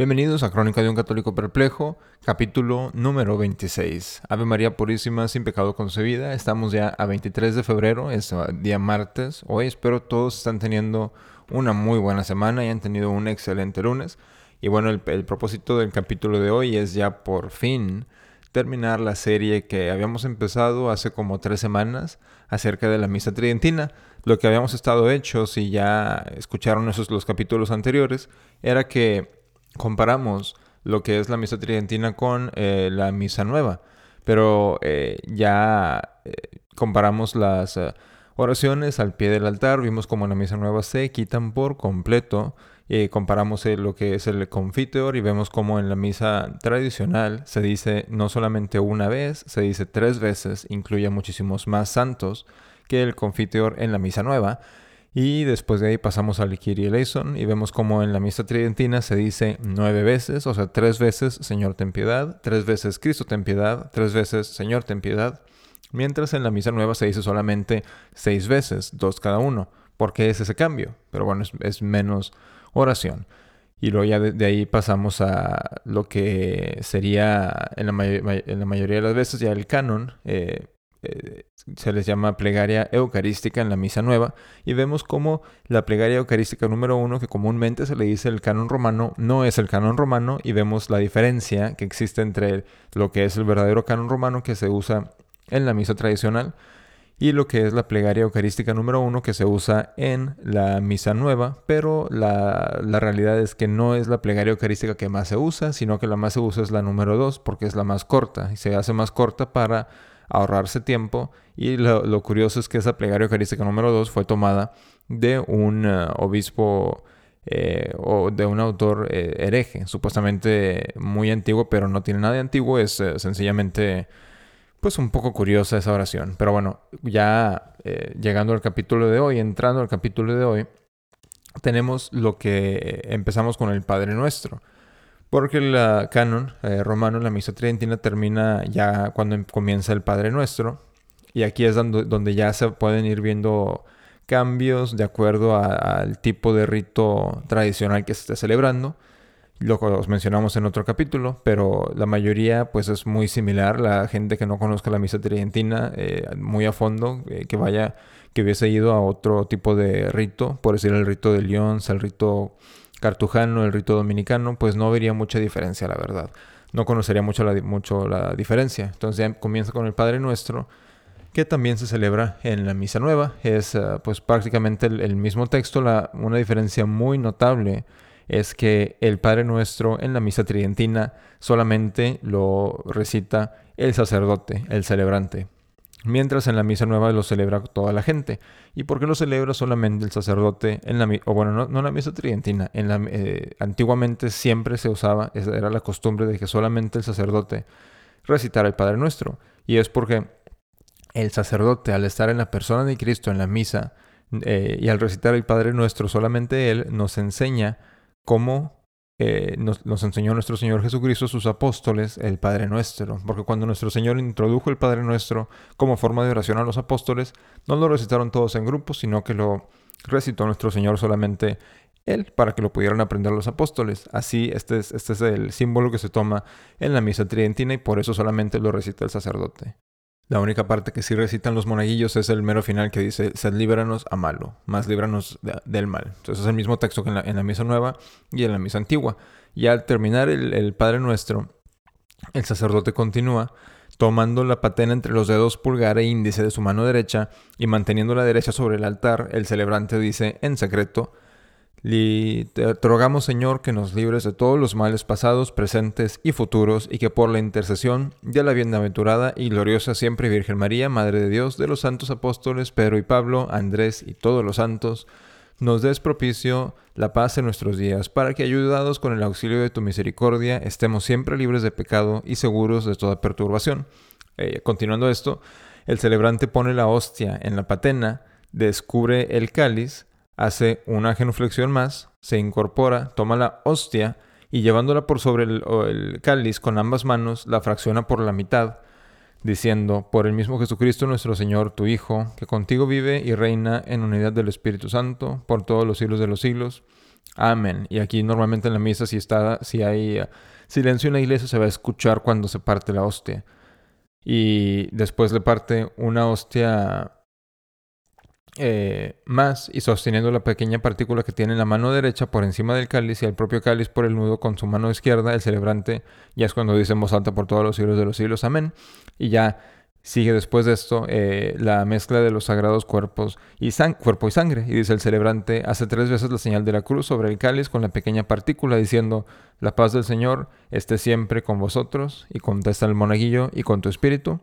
Bienvenidos a Crónica de un Católico Perplejo, capítulo número 26. Ave María Purísima, sin pecado concebida. Estamos ya a 23 de febrero, es día martes. Hoy espero todos están teniendo una muy buena semana y han tenido un excelente lunes. Y bueno, el, propósito del capítulo de hoy es ya por fin terminar la serie que habíamos empezado hace como tres semanas acerca de la misa tridentina. Lo que habíamos estado hechos, si ya escucharon esos los capítulos anteriores, era que comparamos lo que es la misa tridentina con eh, la misa nueva, pero eh, ya eh, comparamos las oraciones al pie del altar, vimos como en la misa nueva se quitan por completo, comparamos lo que es el confiteor y vemos como en la misa tradicional se dice no solamente una vez, se dice tres veces, incluye muchísimos más santos que el confiteor en la misa nueva. Y después de ahí pasamos al Kyrie eleison y vemos como en la misa tridentina se dice nueve veces, o sea, tres veces Señor ten piedad, tres veces Cristo ten piedad, tres veces Señor ten piedad, mientras en la misa nueva se dice solamente seis veces, dos cada uno. ¿Por qué es ese cambio? Pero bueno, es, menos oración. Y luego ya de, ahí pasamos a lo que sería en la, en la, mayoría de las veces ya el canon, eh, eh, se les llama plegaria eucarística en la misa nueva y vemos como la plegaria eucarística número uno que comúnmente se le dice el canon romano no es el canon romano y vemos la diferencia que existe entre lo que es el verdadero canon romano que se usa en la misa tradicional y lo que es la plegaria eucarística número uno que se usa en la misa nueva, pero la, la, realidad es que no es la plegaria eucarística que más se usa, sino que la más se usa es la número dos porque es la más corta y se hace más corta para ahorrarse tiempo. Y lo, curioso es que esa plegaria eucarística número 2 fue tomada de un eh, obispo eh, o de un autor eh, hereje, supuestamente muy antiguo, pero no tiene nada de antiguo, es sencillamente pues un poco curiosa esa oración. Pero bueno, ya llegando al capítulo de hoy, entrando al capítulo de hoy, tenemos lo que empezamos con el Padre Nuestro. Porque la canon eh, romano, la misa tridentina, termina ya cuando em, comienza el Padre Nuestro. Y aquí es donde, ya se pueden ir viendo cambios de acuerdo al tipo de rito tradicional que se esté celebrando. Lo os mencionamos en otro capítulo, pero la mayoría pues es muy similar. La gente que no conozca la misa tridentina eh, muy a fondo, eh, que vaya, que hubiese ido a otro tipo de rito, por decir el rito de León, el rito cartujano, el rito dominicano, pues no vería mucha diferencia, la verdad. No conocería mucho la, mucho la diferencia. Entonces ya comienza con el Padre Nuestro, que también se celebra en la Misa Nueva. Es eh, pues prácticamente el, mismo texto. La, una diferencia muy notable es que el Padre Nuestro en la Misa Tridentina solamente lo recita el sacerdote, el celebrante mientras en la misa nueva lo celebra toda la gente. ¿Y por qué lo celebra solamente el sacerdote en la o bueno, no, en la misa tridentina, en la, eh, antiguamente siempre se usaba, era la costumbre de que solamente el sacerdote recitara el Padre Nuestro. Y es porque el sacerdote, al estar en la persona de Cristo en la misa eh, y al recitar el Padre Nuestro, solamente él nos enseña cómo eh, nos, enseñó nuestro Señor Jesucristo, sus apóstoles, el Padre Nuestro. Porque cuando nuestro Señor introdujo el Padre Nuestro como forma de oración a los apóstoles, no lo recitaron todos en grupos, sino que lo recitó nuestro Señor solamente él para que lo pudieran aprender los apóstoles. Así, este es, este es el símbolo que se toma en la misa tridentina y por eso solamente lo recita el sacerdote. La única parte que sí recitan los monaguillos es el mero final que dice, sed líbranos a malo, más líbranos del mal. Entonces es el mismo texto que en la, misa nueva y en la misa antigua. Y al terminar el, el Padre Nuestro, el sacerdote continúa tomando la patena entre los dedos pulgar e índice de su mano derecha y manteniendo la derecha sobre el altar, el celebrante dice en secreto, te rogamos, Señor, que nos libres de todos los males pasados, presentes y futuros, y que por la intercesión de la bienaventurada y gloriosa siempre Virgen María, Madre de Dios, de los santos apóstoles Pedro y Pablo, Andrés y todos los santos, nos des propicio la paz en nuestros días, para que, ayudados con el auxilio de tu misericordia, estemos siempre libres de pecado y seguros de toda perturbación. Eh, continuando esto, el celebrante pone la hostia en la patena, descubre el cáliz, hace una genuflexión más, se incorpora, toma la hostia y llevándola por sobre el, cáliz con ambas manos, la fracciona por la mitad, diciendo, por el mismo Jesucristo nuestro Señor, tu Hijo, que contigo vive y reina en unidad del Espíritu Santo, por todos los siglos de los siglos. Amén. Y aquí normalmente en la misa si está, si hay eh, silencio en la iglesia se va a escuchar cuando se parte la hostia. Y después le parte una hostia eh, más y sosteniendo la pequeña partícula que tiene en la mano derecha por encima del cáliz y el propio cáliz por el nudo con su mano izquierda, el celebrante ya es cuando dice en voz alta por todos los siglos de los siglos, amén. Y ya sigue después de esto eh, la mezcla de los sagrados cuerpos y cuerpo y sangre. Y dice el celebrante, hace tres veces la señal de la cruz sobre el cáliz con la pequeña partícula diciendo, la paz del Señor esté siempre con vosotros. Y contesta el monaguillo y con tu espíritu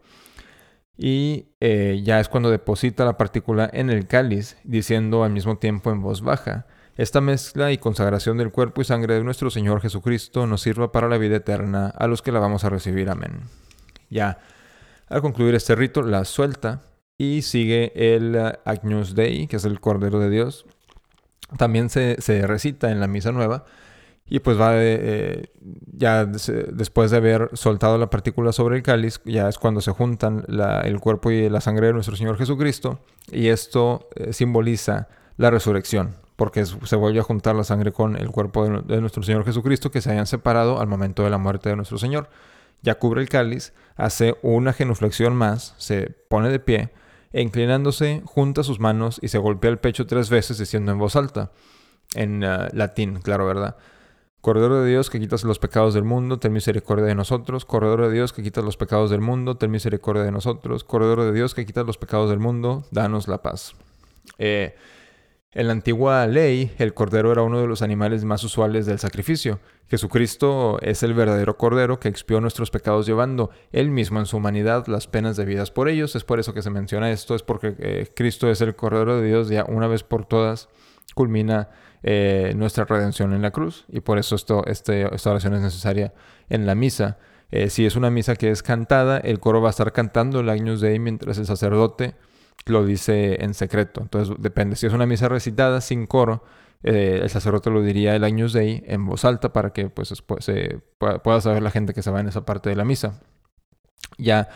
y eh, ya es cuando deposita la partícula en el cáliz, diciendo al mismo tiempo en voz baja, esta mezcla y consagración del cuerpo y sangre de nuestro Señor Jesucristo nos sirva para la vida eterna a los que la vamos a recibir. Amén. Ya, al concluir este rito, la suelta y sigue el uh, Agnus Dei, que es el Cordero de Dios. También se recita en la Misa Nueva y pues va, eh, ya después de haber soltado la partícula sobre el cáliz, ya es cuando se juntan el cuerpo y la sangre de nuestro Señor Jesucristo. Y esto eh, simboliza la resurrección, porque se vuelve a juntar la sangre con el cuerpo de, nuestro Señor Jesucristo que se hayan separado al momento de la muerte de nuestro Señor. Ya cubre el cáliz, hace una genuflexión más, se pone de pie, e inclinándose, junta sus manos y se golpea el pecho tres veces diciendo en voz alta, en uh, latín, claro, ¿verdad? Cordero de Dios que quitas los pecados del mundo, ten misericordia de nosotros. Cordero de Dios que quitas los pecados del mundo, ten misericordia de nosotros. Cordero de Dios que quitas los pecados del mundo, danos la paz. Eh, en la antigua ley, el cordero era uno de los animales más usuales del sacrificio. Jesucristo es el verdadero cordero que expió nuestros pecados llevando él mismo en su humanidad las penas debidas por ellos. Es por eso que se menciona esto, es porque eh, Cristo es el cordero de Dios ya una vez por todas culmina eh, nuestra redención en la cruz. Y por eso esto, este, esta oración es necesaria en la misa. Eh, si es una misa que es cantada, el coro va a estar cantando el Agnus Dei mientras el sacerdote lo dice en secreto. Entonces depende. Si es una misa recitada sin coro, eh, el sacerdote lo diría el Agnus Dei en voz alta para que pues, se pueda saber la gente que se va en esa parte de la misa. Ya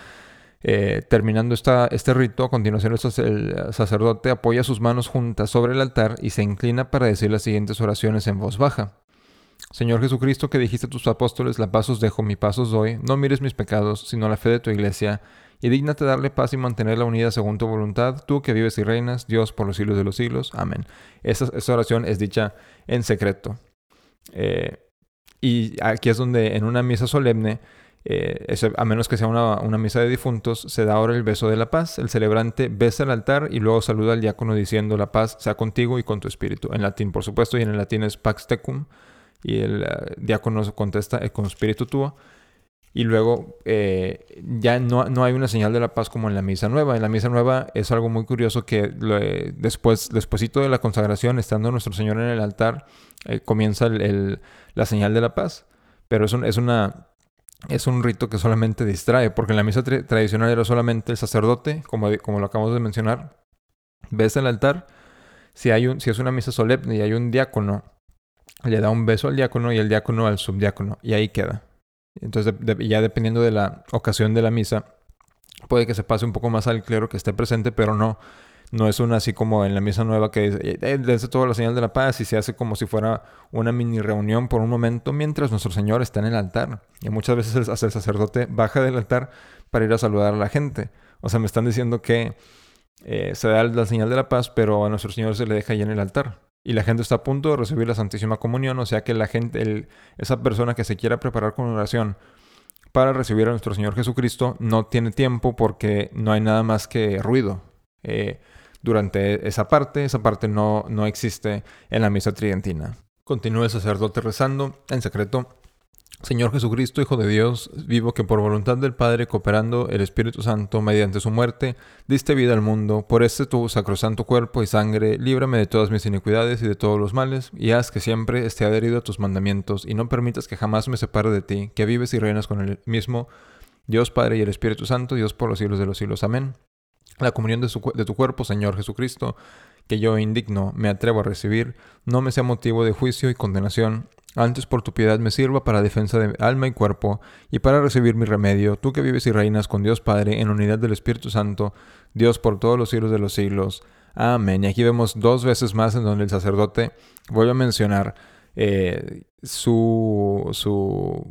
eh, terminando esta, este rito, a continuación el sacerdote apoya sus manos juntas sobre el altar y se inclina para decir las siguientes oraciones en voz baja. Señor Jesucristo, que dijiste a tus apóstoles, la paz os dejo, mi paz os doy, no mires mis pecados, sino la fe de tu iglesia, y dígnate darle paz y mantenerla unida según tu voluntad, tú que vives y reinas, Dios por los siglos de los siglos. Amén. Esta, oración es dicha en secreto. Eh, y aquí es donde en una misa solemne eh, a menos que sea una, misa de difuntos, se da ahora el beso de la paz. El celebrante besa el altar y luego saluda al diácono diciendo la paz sea contigo y con tu espíritu. En latín, por supuesto, y en el latín es pax tecum. Y el eh, diácono contesta con espíritu tuo. Y luego eh, ya no, no, hay una señal de la paz como en la misa nueva. En la misa nueva es algo muy curioso que después, despuésito de la consagración, estando nuestro Señor en el altar, comienza la señal de la paz. Pero es, es una es un rito que solamente distrae, porque en la misa tradicional era solamente el sacerdote, como, como lo acabamos de mencionar, ves el altar, si, hay un, si es una misa solemne y hay un diácono, le da un beso al diácono y el diácono al subdiácono, y ahí queda. Entonces, ya dependiendo de la ocasión de la misa, puede que se pase un poco más al clero que esté presente, pero no, no es una así como en la misa nueva que dice, eh, toda la señal de la paz y se hace como si fuera una mini reunión por un momento mientras nuestro Señor está en el altar. Y muchas veces el, el sacerdote baja del altar para ir a saludar a la gente. O sea, me están diciendo que eh, se da la señal de la paz, pero a nuestro Señor se le deja ahí en el altar. Y la gente está a punto de recibir la Santísima Comunión, o sea que la gente, esa persona que se quiera preparar con oración para recibir a nuestro Señor Jesucristo no tiene tiempo porque no hay nada más que ruido. Eh, durante esa parte. Esa parte no, no existe en la misa tridentina. Continúa el sacerdote rezando en secreto. Señor Jesucristo, Hijo de Dios, vivo que por voluntad del Padre, cooperando el Espíritu Santo mediante su muerte, diste vida al mundo, por este tu sacrosanto cuerpo y sangre, líbrame de todas mis iniquidades y de todos los males, y haz que siempre esté adherido a tus mandamientos, y no permitas que jamás me separe de ti, que vives y reinas con el mismo Dios Padre y el Espíritu Santo, Dios por los siglos de los siglos. Amén la comunión de, tu cuerpo, Señor Jesucristo, que yo indigno me atrevo a recibir, no me sea motivo de juicio y condenación, antes por tu piedad me sirva para defensa de alma y cuerpo, y para recibir mi remedio, tú que vives y reinas con Dios Padre en unidad del Espíritu Santo, Dios por todos los siglos de los siglos. Amén. Y aquí vemos dos veces más en donde el sacerdote vuelve a mencionar eh, su,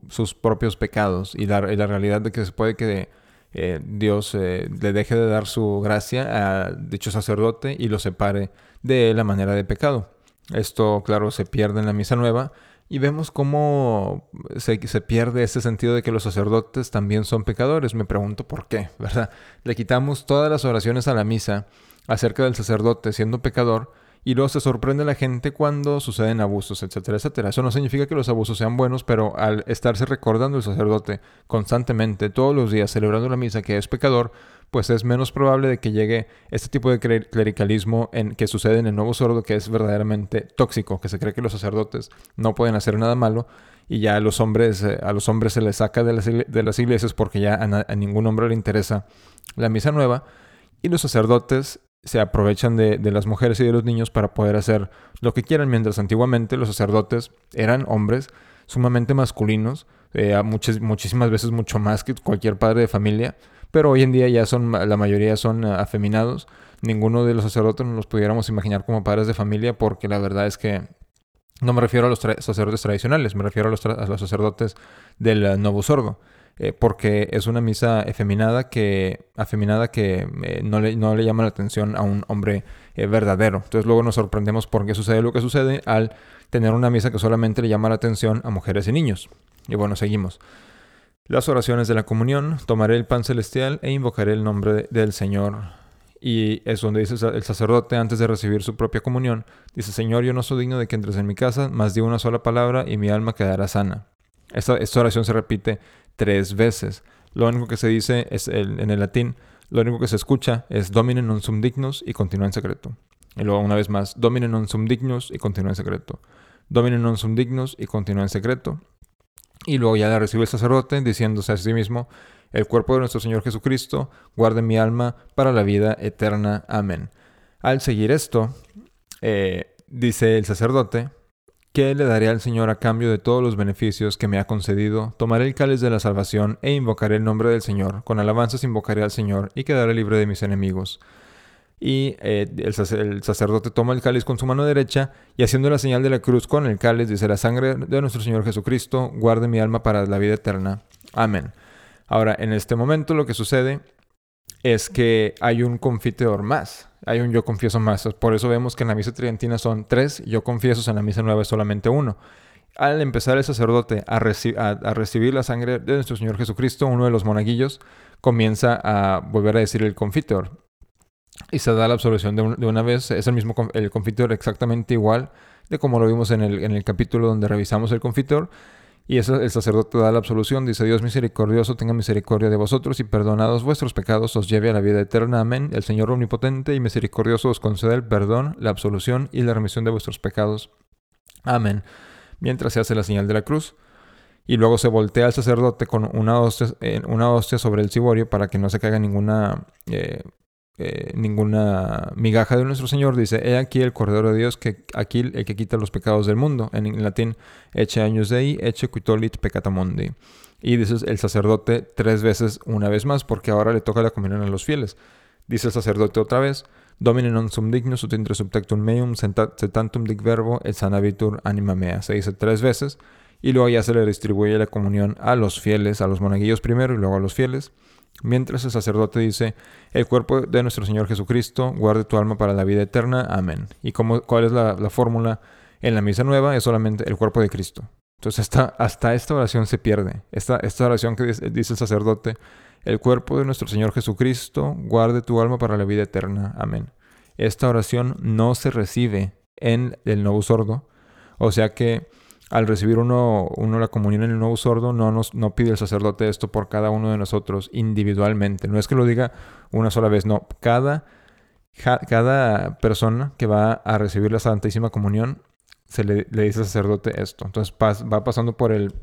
sus propios pecados y la, la, realidad de que se puede que eh, Dios eh, le deje de dar su gracia a dicho sacerdote y lo separe de la manera de pecado. Esto, claro, se pierde en la misa nueva y vemos cómo se, se, pierde ese sentido de que los sacerdotes también son pecadores. Me pregunto por qué, ¿verdad? Le quitamos todas las oraciones a la misa acerca del sacerdote siendo pecador y luego se sorprende la gente cuando suceden abusos, etcétera, etcétera. Eso no significa que los abusos sean buenos, pero al estarse recordando el sacerdote constantemente, todos los días, celebrando la misa que es pecador, pues es menos probable de que llegue este tipo de clericalismo en, que sucede en el nuevo sordo, que es verdaderamente tóxico, que se cree que los sacerdotes no pueden hacer nada malo y ya a los hombres, eh, a los hombres se les saca de las, de las iglesias porque ya a, a ningún hombre le interesa la misa nueva. Y los sacerdotes se aprovechan de, las mujeres y de los niños para poder hacer lo que quieran, mientras antiguamente los sacerdotes eran hombres sumamente masculinos, eh, muchísimas veces mucho más que cualquier padre de familia, pero hoy en día ya son, la mayoría son eh, afeminados. Ninguno de los sacerdotes nos los pudiéramos imaginar como padres de familia porque la verdad es que no me refiero a los sacerdotes tradicionales, me refiero a los, a los sacerdotes del eh, nuevo sordo. Eh, porque es una misa efeminada que, afeminada que eh, no, le, no, le, llama la atención a un hombre eh, verdadero. Entonces luego nos sorprendemos por qué sucede lo que sucede al tener una misa que solamente le llama la atención a mujeres y niños. Y bueno, seguimos. Las oraciones de la comunión, tomaré el pan celestial e invocaré el nombre del Señor. Y es donde dice el sacerdote antes de recibir su propia comunión, dice, Señor, yo no soy digno de que entres en mi casa, más de una sola palabra y mi alma quedará sana. Esta, esta oración se repite tres veces. Lo único que se dice es en el latín, lo único que se escucha es Domine non sum dignus y continúa en secreto. Y luego una vez más, Domine non sum dignus y continúa en secreto. Domine non sum dignus y continúa en secreto. Y luego ya la recibe el sacerdote diciéndose a sí mismo, el cuerpo de nuestro Señor Jesucristo, guarde mi alma para la vida eterna. Amén. Al seguir esto, eh, dice el sacerdote, ¿Qué le daré al Señor a cambio de todos los beneficios que me ha concedido? Tomaré el cáliz de la salvación e invocaré el nombre del Señor. Con alabanzas invocaré al Señor y quedaré libre de mis enemigos. Y eh, el, sacerdote toma el cáliz con su mano derecha y haciendo la señal de la cruz con el cáliz dice, la sangre de nuestro Señor Jesucristo guarde mi alma para la vida eterna. Amén. Ahora, en este momento lo que sucede es que hay un confiteor más hay un yo confieso más. Por eso vemos que en la misa tridentina son tres yo confiesos, en la misa nueva es solamente uno. Al empezar el sacerdote a, recibir la sangre de nuestro Señor Jesucristo, uno de los monaguillos comienza a volver a decir el confitor. Y se da la absolución de, una vez. Es el mismo el confitor exactamente igual de como lo vimos en el, en el capítulo donde revisamos el confitor. Y el sacerdote da la absolución, dice Dios misericordioso, tenga misericordia de vosotros y perdonados vuestros pecados, os lleve a la vida eterna. Amén. El Señor omnipotente y misericordioso os concede el perdón, la absolución y la remisión de vuestros pecados. Amén. Mientras se hace la señal de la cruz. Y luego se voltea al sacerdote con una hostia, eh, una sobre el ciborio para que no se caiga ninguna eh, ninguna migaja de nuestro Señor, dice, he aquí el Cordero de Dios, que aquí el que quita los pecados del mundo. En, latín, eche años dei, eche quitolit peccatamundi. Y dice el sacerdote tres veces, una vez más, porque ahora le toca la comunión a los fieles. Dice el sacerdote otra vez, Domine non sum dignus ut intre subtectum meum setantum dic verbo et sanavitur anima mea. Se dice tres veces y luego ya se le distribuye la comunión a los fieles, a los monaguillos primero y luego a los fieles. Mientras el sacerdote dice, el cuerpo de nuestro Señor Jesucristo, guarde tu alma para la vida eterna. Amén. ¿Y cómo, cuál es la, fórmula en la misa nueva? Es solamente el cuerpo de Cristo. Entonces hasta, hasta esta oración se pierde. Esta, esta oración que dice, el sacerdote, el cuerpo de nuestro Señor Jesucristo, guarde tu alma para la vida eterna. Amén. Esta oración no se recibe en el nuevo sordo. O sea que al recibir uno, la comunión en el nuevo sordo, no, nos, no pide el sacerdote esto por cada uno de nosotros individualmente. No es que lo diga una sola vez, no. Cada, cada persona que va a recibir la Santísima Comunión se le, dice al sacerdote esto. Entonces va pasando por, el,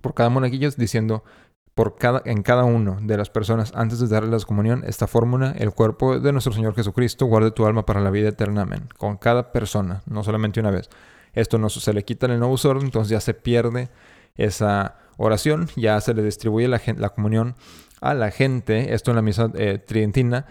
por cada monaguillo diciendo por cada, en cada uno de las personas antes de darle la comunión esta fórmula, el cuerpo de nuestro Señor Jesucristo, guarde tu alma para la vida eterna. Amén. Con cada persona, no solamente una vez. Esto no se le quita en el nuevo sordo, entonces ya se pierde esa oración, ya se le distribuye la, comunión a la gente. Esto en la misa eh, tridentina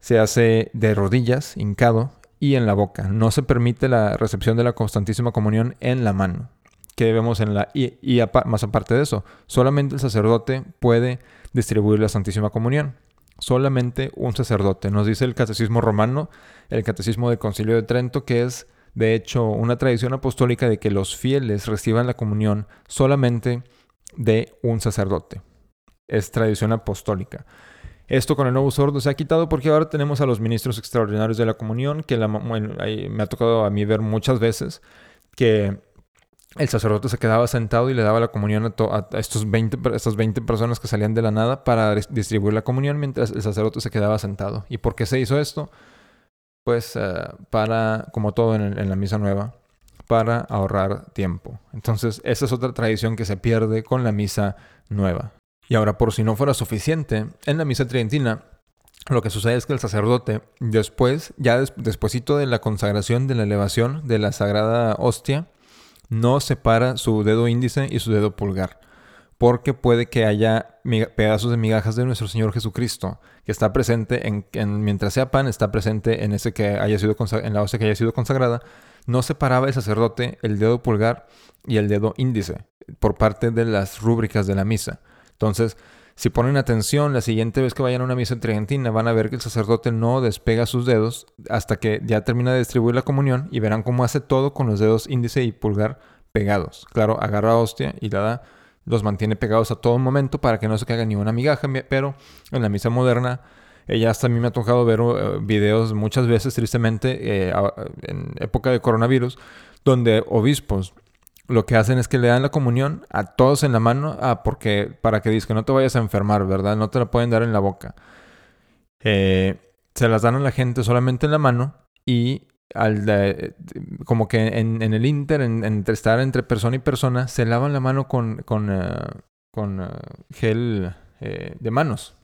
se hace de rodillas, hincado, y en la boca. No se permite la recepción de la constantísima comunión en la mano. Que vemos en la... Y más aparte de eso, solamente el sacerdote puede distribuir la Santísima Comunión. Solamente un sacerdote. Nos dice el Catecismo Romano, el Catecismo del Concilio de Trento, que es de hecho una tradición apostólica de que los fieles reciban la comunión solamente de un sacerdote. Es tradición apostólica. Esto con el nuevo sordo se ha quitado porque ahora tenemos a los ministros extraordinarios de la comunión, que me ha tocado a mí ver muchas veces que el sacerdote se quedaba sentado y le daba la comunión a, estos 20, estas 20 personas que salían de la nada para distribuir la comunión mientras el sacerdote se quedaba sentado. ¿Y por qué se hizo esto? Pues eh, para, como todo en la misa nueva, para ahorrar tiempo. Entonces, esa es otra tradición que se pierde con la misa nueva. Y ahora, por si no fuera suficiente, en la misa tridentina, lo que sucede es que el sacerdote, después, ya despuesito de la consagración, de la elevación de la sagrada hostia, no separa su dedo índice y su dedo pulgar, porque puede que haya pedazos de migajas de nuestro Señor Jesucristo, que está presente en, mientras sea pan, está presente en ese que haya sido en la hostia que haya sido consagrada. No separaba el sacerdote el dedo pulgar y el dedo índice por parte de las rúbricas de la misa. Entonces, si ponen atención, la siguiente vez que vayan a una misa tridentina van a ver que el sacerdote no despega sus dedos hasta que ya termina de distribuir la comunión y verán cómo hace todo con los dedos índice y pulgar pegados. Claro, agarra hostia y la da, los mantiene pegados a todo momento para que no se caiga ni una migaja, pero en la misa moderna ella hasta a mí me ha tocado ver eh, videos muchas veces, tristemente, eh, en época de coronavirus, donde obispos lo que hacen es que le dan la comunión a todos en la mano, ah, porque para que que no te vayas a enfermar, ¿verdad? No te la pueden dar en la boca. Eh, se las dan a la gente solamente en la mano y como que en, el inter, en, entre estar entre persona y persona, se lavan la mano con, con, eh, con eh, gel de manos.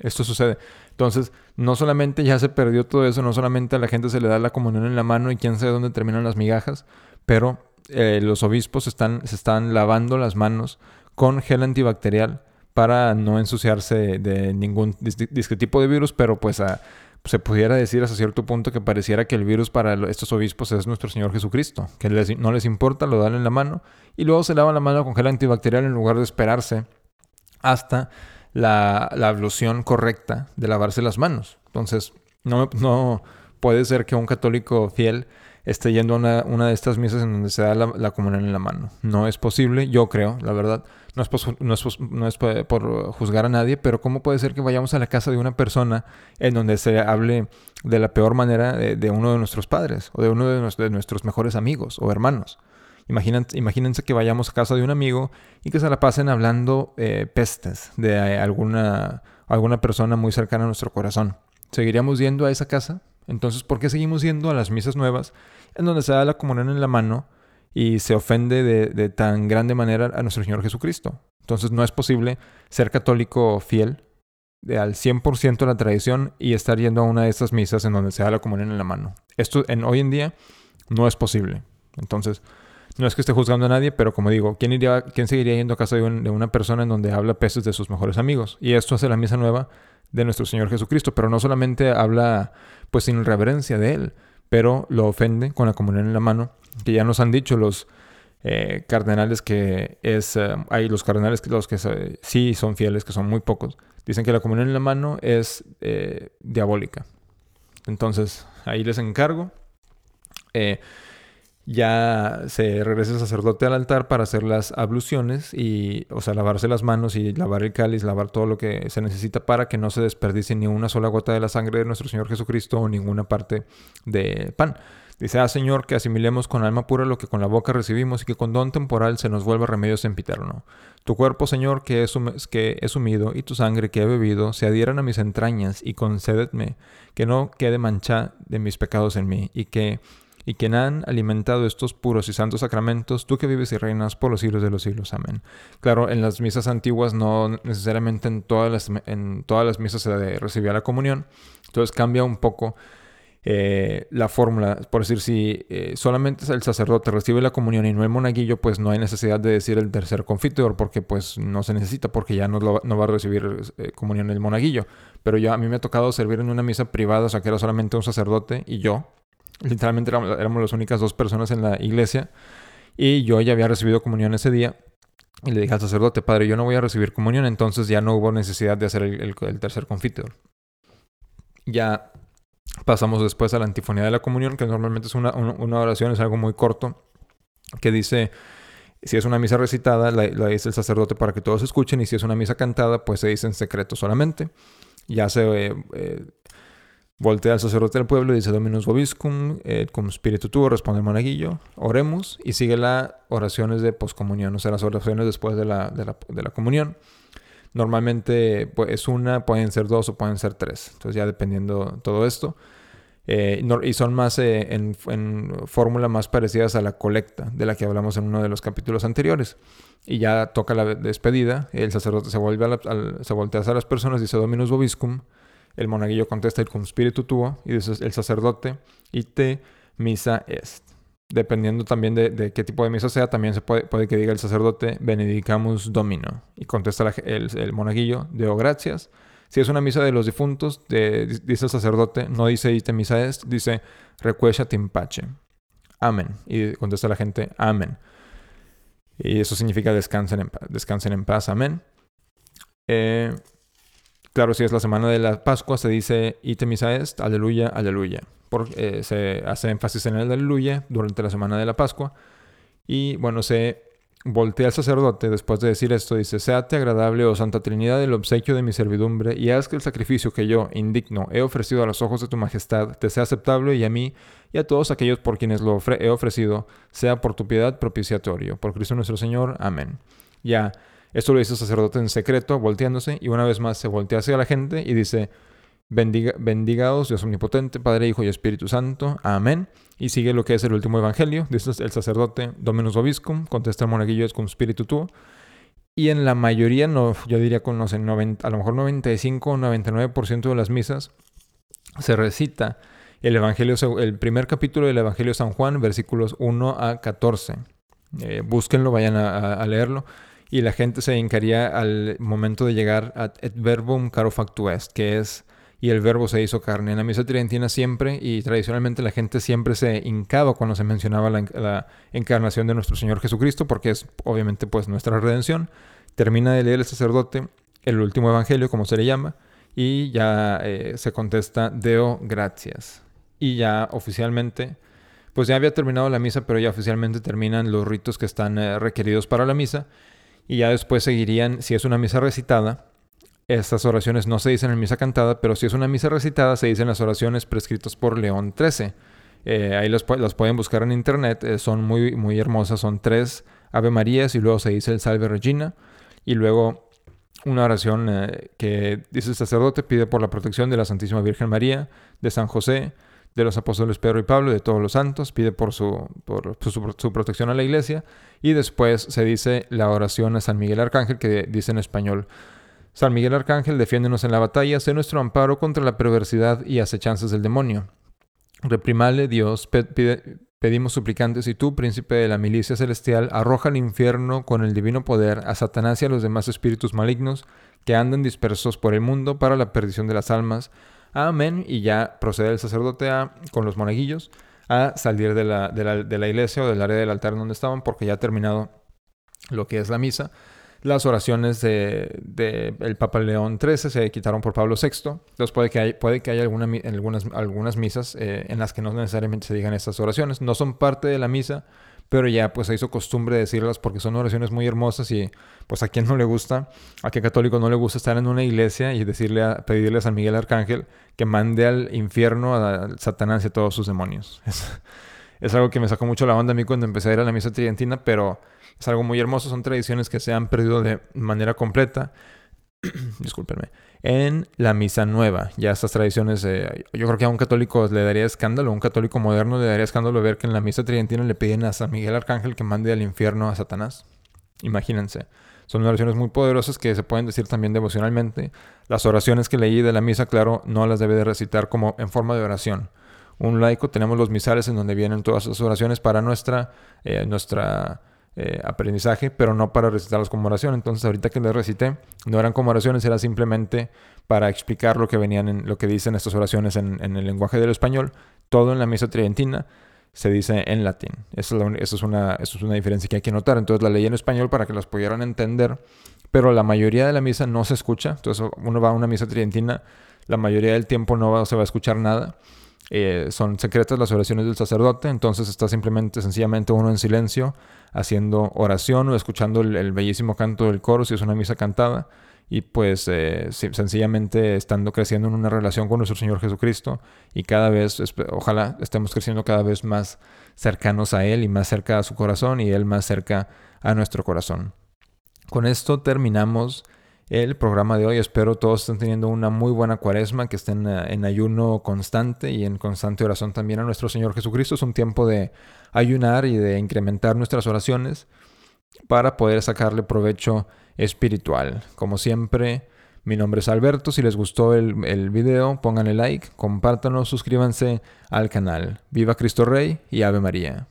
Esto sucede. Entonces, no solamente ya se perdió todo eso, no solamente a la gente se le da la comunión en la mano y quién sabe dónde terminan las migajas, pero eh, los obispos están, se están lavando las manos con gel antibacterial para no ensuciarse de ningún tipo de virus, pero pues se pudiera decir hasta cierto punto que pareciera que el virus para estos obispos es nuestro Señor Jesucristo, que no les importa, lo dan en la mano y luego se lavan la mano con gel antibacterial en lugar de esperarse hasta la, la ablución correcta de lavarse las manos. Entonces, no, no puede ser que un católico fiel esté yendo a una, de estas misas en donde se da la, comunión en la mano. No es posible, yo creo, la verdad. No es, no, es, no es, por juzgar a nadie, pero ¿cómo puede ser que vayamos a la casa de una persona en donde se hable de la peor manera de, uno de nuestros padres o de uno de, nuestros mejores amigos o hermanos? Imagínense, imagínense, que vayamos a casa de un amigo y que se la pasen hablando eh, pestes de alguna, alguna persona muy cercana a nuestro corazón. ¿Seguiríamos yendo a esa casa? Entonces, ¿por qué seguimos yendo a las misas nuevas en donde se da la comunión en la mano y se ofende de, tan grande manera a nuestro Señor Jesucristo? Entonces, no es posible ser católico fiel de al 100% la tradición y estar yendo a una de estas misas en donde se da la comunión en la mano. Esto en, hoy en día no es posible. Entonces, no es que esté juzgando a nadie, pero como digo, ¿quién, iría, quién seguiría yendo a casa de, una persona en donde habla peces de sus mejores amigos? Y esto hace la misa nueva de nuestro Señor Jesucristo, pero no solamente habla pues sin reverencia de Él, pero lo ofende con la comunión en la mano, que ya nos han dicho los eh, cardenales que es, eh, hay los cardenales que los que sí son fieles, que son muy pocos, dicen que la comunión en la mano es eh, diabólica. Entonces, ahí les encargo ya se regresa el sacerdote al altar para hacer las abluciones y, o sea, lavarse las manos y lavar el cáliz, lavar todo lo que se necesita para que no se desperdicie ni una sola gota de la sangre de nuestro Señor Jesucristo o ninguna parte de pan. Dice, ah Señor, que asimilemos con alma pura lo que con la boca recibimos y que con don temporal se nos vuelva remedio sempiterno. Tu cuerpo, Señor, que he, que sumido y tu sangre que he bebido se adhieran a mis entrañas y concédetme que no quede mancha de mis pecados en mí y que y quien han alimentado estos puros y santos sacramentos, tú que vives y reinas por los siglos de los siglos. Amén. Claro, en las misas antiguas no necesariamente en todas las, en todas las misas se recibía la comunión, entonces cambia un poco eh, la fórmula, por decir, si eh, solamente el sacerdote recibe la comunión y no el monaguillo, pues no hay necesidad de decir el tercer confiteor porque pues no se necesita porque ya no, va a recibir eh, comunión el monaguillo. Pero yo a mí me ha tocado servir en una misa privada, o sea que era solamente un sacerdote y yo. Literalmente éramos, las únicas dos personas en la iglesia y yo ya había recibido comunión ese día. Y le dije al sacerdote, padre, yo no voy a recibir comunión, entonces ya no hubo necesidad de hacer el, tercer confiteor. Ya Pasamos después a la antifonía de la comunión, que normalmente es una, oración, es algo muy corto, que dice, si es una misa recitada, la, dice el sacerdote para que todos escuchen, y si es una misa cantada, pues se dice en secreto solamente. Ya se eh, eh, voltea al sacerdote del pueblo y dice Dominus Vobiscum, eh, cum spiritu tuo, responde el monaguillo, oremos, y sigue las oraciones de poscomunión, o sea, las oraciones después de la, de la, de la comunión. Normalmente pues, es una, pueden ser dos o pueden ser tres. Entonces ya dependiendo todo esto. Eh, y son más eh, en, fórmula más parecidas a la colecta de la que hablamos en uno de los capítulos anteriores. Y ya toca la despedida, el sacerdote se, vuelve a se voltea a las personas, dice Dominus Vobiscum, el monaguillo contesta el cum spiritu tuo, y dice el sacerdote, y te misa est dependiendo también de, qué tipo de misa sea, también se puede, puede que diga el sacerdote Benedicamus Domino. Y contesta el, monaguillo, Deo gracias. Si es una misa de los difuntos, dice el sacerdote, no dice ite misa est, dice recuesha timpache. Amén. Y contesta la gente, amén. Y eso significa descansen en, descansen en paz, amén. Eh, claro, si es la semana de la Pascua, se dice ite misa est, aleluya, aleluya. Eh, se hace énfasis en el aleluya durante la semana de la Pascua. Y bueno, se voltea al sacerdote después de decir esto, dice, Seate agradable, oh Santa Trinidad, el obsequio de mi servidumbre, y haz que el sacrificio que yo, indigno, he ofrecido a los ojos de tu majestad, te sea aceptable y a mí y a todos aquellos por quienes lo he ofrecido, sea por tu piedad propiciatorio. Por Cristo nuestro Señor. Amén. Ya, esto lo dice el sacerdote en secreto, volteándose, y una vez más se voltea hacia la gente y dice, Bendiga, bendigados Dios omnipotente, Padre, Hijo y Espíritu Santo. Amén. Y sigue lo que es el último evangelio. Dice el sacerdote Dominus Vobiscum, contesta el monaguillo es con Espíritu tuo. Y en la mayoría, no, yo diría con, no sé, 90, a lo mejor 95 o 99% de las misas, se recita el evangelio, el primer capítulo del Evangelio de San Juan, versículos 1 a 14. Eh, búsquenlo, vayan a, leerlo y la gente se hincaría al momento de llegar a et verbum caro factu est, que es y el verbo se hizo carne. En la misa tridentina siempre y tradicionalmente la gente siempre se hincaba cuando se mencionaba la, encarnación de nuestro Señor Jesucristo porque es obviamente pues nuestra redención. Termina de leer el sacerdote el último evangelio como se le llama y ya eh, se contesta Deo gracias. Y ya oficialmente pues ya había terminado la misa pero ya oficialmente terminan los ritos que están eh, requeridos para la misa y ya después seguirían si es una misa recitada estas oraciones no se dicen en misa cantada, pero si es una misa recitada, se dicen las oraciones prescritas por León XIII. Eh, ahí las, pueden buscar en internet, eh, son muy, muy hermosas, son tres Ave Marías y luego se dice el Salve Regina y luego una oración eh, que dice el sacerdote, pide por la protección de la Santísima Virgen María, de San José, de los apóstoles Pedro y Pablo y de todos los santos, pide por su, por su, su, protección a la iglesia y después se dice la oración a San Miguel Arcángel que dice en español, San Miguel Arcángel, defiéndonos en la batalla, sé nuestro amparo contra la perversidad y acechanzas del demonio. Reprimale, Dios, pedimos suplicantes, y tú, príncipe de la milicia celestial, arroja al infierno con el divino poder a Satanás y a los demás espíritus malignos que andan dispersos por el mundo para la perdición de las almas. Amén. Y ya procede el sacerdote con los monaguillos a salir de la, de la, de la iglesia o del área del altar donde estaban, porque ya ha terminado lo que es la misa las oraciones de, el Papa León XIII se quitaron por Pablo VI. Entonces puede que, hay, puede que haya alguna, algunas, algunas misas eh, en las que no necesariamente se digan estas oraciones. No son parte de la misa, pero ya pues se hizo costumbre decirlas porque son oraciones muy hermosas y pues a quien no le gusta, a qué católico no le gusta estar en una iglesia y decirle pedirle a San Miguel Arcángel que mande al infierno a, Satanás y a todos sus demonios. Es, es algo que me sacó mucho la onda a mí cuando empecé a ir a la misa tridentina, pero es algo muy hermoso, son tradiciones que se han perdido de manera completa. Discúlpenme. En la misa nueva, ya estas tradiciones, eh, yo creo que a un católico le daría escándalo, a un católico moderno le daría escándalo ver que en la misa tridentina le piden a San Miguel Arcángel que mande al infierno a Satanás. Imagínense. Son oraciones muy poderosas que se pueden decir también devocionalmente. Las oraciones que leí de la misa, claro, no las debe de recitar como en forma de oración un laico. Tenemos los misales en donde vienen todas las oraciones para nuestra, eh, nuestra eh, aprendizaje, pero no para recitarlas como oración. Entonces, ahorita que les recité, no eran oraciones, era simplemente para explicar lo que venían en lo que dicen estas oraciones en, el lenguaje del español. Todo en la misa tridentina se dice en latín. Eso es, una, eso es una diferencia que hay que notar. Entonces, la leí en español para que las pudieran entender, pero la mayoría de la misa no se escucha. Entonces, uno va a una misa tridentina, la mayoría del tiempo no se va a escuchar nada. Eh, son secretas las oraciones del sacerdote, entonces está simplemente, sencillamente uno en silencio, haciendo oración o escuchando el, bellísimo canto del coro si es una misa cantada y pues eh, sencillamente estando creciendo en una relación con nuestro Señor Jesucristo y cada vez, ojalá estemos creciendo cada vez más cercanos a Él y más cerca a su corazón y Él más cerca a nuestro corazón. Con esto terminamos el programa de hoy. Espero todos estén teniendo una muy buena cuaresma, que estén eh, en ayuno constante y en constante oración también a nuestro Señor Jesucristo. Es un tiempo de ayunar y de incrementar nuestras oraciones para poder sacarle provecho espiritual. Como siempre, mi nombre es Alberto. Si les gustó el, el video, pónganle like, compártanlo, suscríbanse al canal. Viva Cristo Rey y Ave María.